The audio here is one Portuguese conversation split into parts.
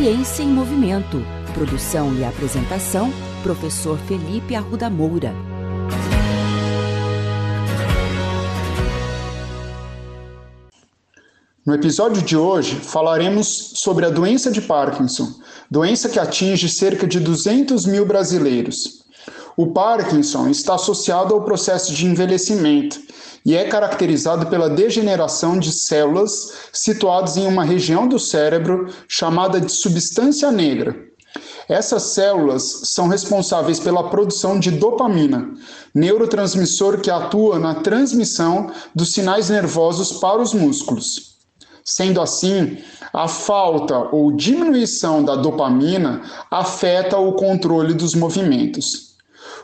Ciência em Movimento. Produção e apresentação, professor Felipe Arruda Moura. No episódio de hoje falaremos sobre a doença de Parkinson, doença que atinge cerca de 200 mil brasileiros. O Parkinson está associado ao processo de envelhecimento e é caracterizado pela degeneração de células situadas em uma região do cérebro chamada de substância negra. Essas células são responsáveis pela produção de dopamina, neurotransmissor que atua na transmissão dos sinais nervosos para os músculos. Sendo assim, a falta ou diminuição da dopamina afeta o controle dos movimentos.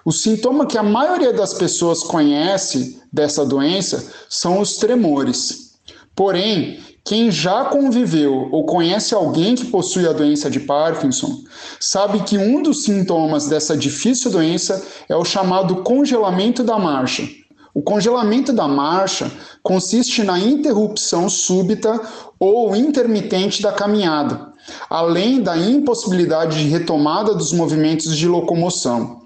O sintoma que a maioria das pessoas conhece dessa doença são os tremores. Porém, quem já conviveu ou conhece alguém que possui a doença de Parkinson sabe que um dos sintomas dessa difícil doença é o chamado congelamento da marcha. O congelamento da marcha consiste na interrupção súbita ou intermitente da caminhada, além da impossibilidade de retomada dos movimentos de locomoção.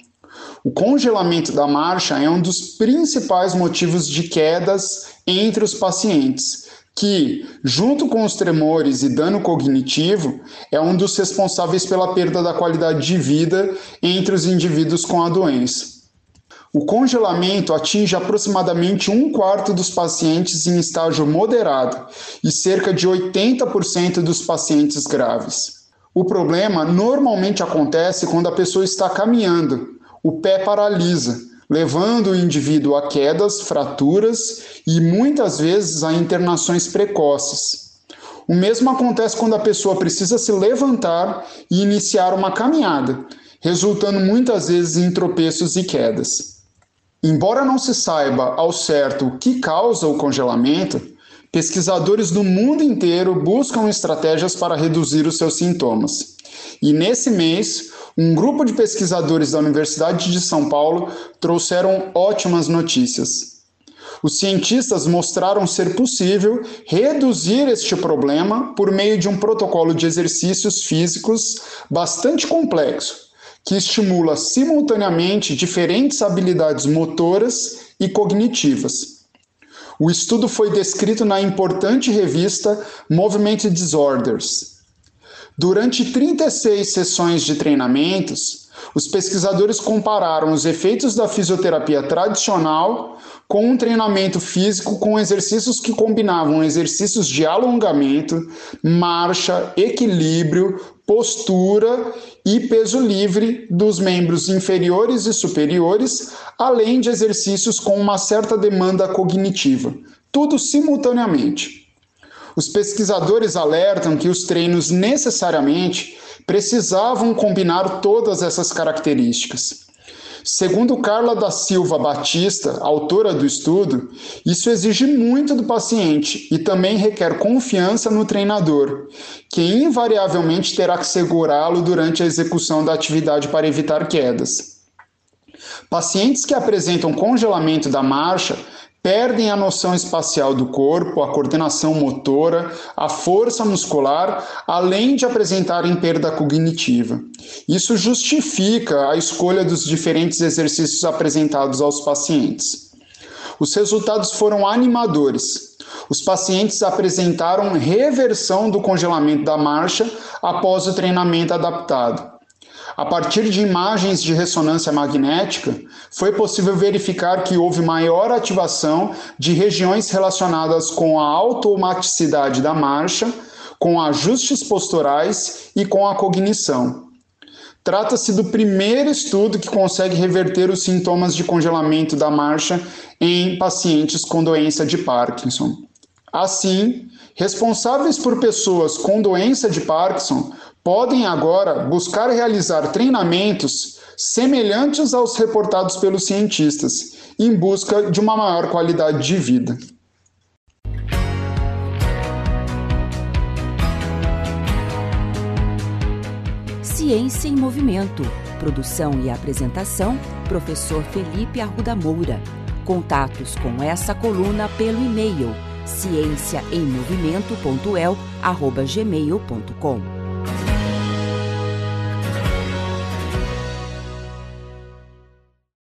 O congelamento da marcha é um dos principais motivos de quedas entre os pacientes, que, junto com os tremores e dano cognitivo, é um dos responsáveis pela perda da qualidade de vida entre os indivíduos com a doença. O congelamento atinge aproximadamente um quarto dos pacientes em estágio moderado e cerca de 80% dos pacientes graves. O problema normalmente acontece quando a pessoa está caminhando, o pé paralisa, levando o indivíduo a quedas, fraturas e muitas vezes a internações precoces. O mesmo acontece quando a pessoa precisa se levantar e iniciar uma caminhada, resultando muitas vezes em tropeços e quedas. Embora não se saiba ao certo o que causa o congelamento, pesquisadores do mundo inteiro buscam estratégias para reduzir os seus sintomas. E nesse mês, um grupo de pesquisadores da Universidade de São Paulo trouxeram ótimas notícias. Os cientistas mostraram ser possível reduzir este problema por meio de um protocolo de exercícios físicos bastante complexo, que estimula simultaneamente diferentes habilidades motoras e cognitivas. O estudo foi descrito na importante revista Movement Disorders, Durante 36 sessões de treinamentos, os pesquisadores compararam os efeitos da fisioterapia tradicional com um treinamento físico com exercícios que combinavam exercícios de alongamento, marcha, equilíbrio, postura e peso livre dos membros inferiores e superiores, além de exercícios com uma certa demanda cognitiva, tudo simultaneamente. Os pesquisadores alertam que os treinos necessariamente precisavam combinar todas essas características. Segundo Carla da Silva Batista, autora do estudo, isso exige muito do paciente e também requer confiança no treinador, que invariavelmente terá que segurá-lo durante a execução da atividade para evitar quedas. Pacientes que apresentam congelamento da marcha perdem a noção espacial do corpo, a coordenação motora, a força muscular, além de apresentarem perda cognitiva. Isso justifica a escolha dos diferentes exercícios apresentados aos pacientes. Os resultados foram animadores. Os pacientes apresentaram reversão do congelamento da marcha após o treinamento adaptado. A partir de imagens de ressonância magnética, foi possível verificar que houve maior ativação de regiões relacionadas com a automaticidade da marcha, com ajustes posturais e com a cognição. Trata-se do primeiro estudo que consegue reverter os sintomas de congelamento da marcha em pacientes com doença de Parkinson. Assim, responsáveis por pessoas com doença de Parkinson podem agora buscar realizar treinamentos semelhantes aos reportados pelos cientistas, em busca de uma maior qualidade de vida. Ciência em Movimento. Produção e apresentação: Professor Felipe Arruda Moura. Contatos com essa coluna pelo e-mail ciênciaemmovimento.el@gmail.com.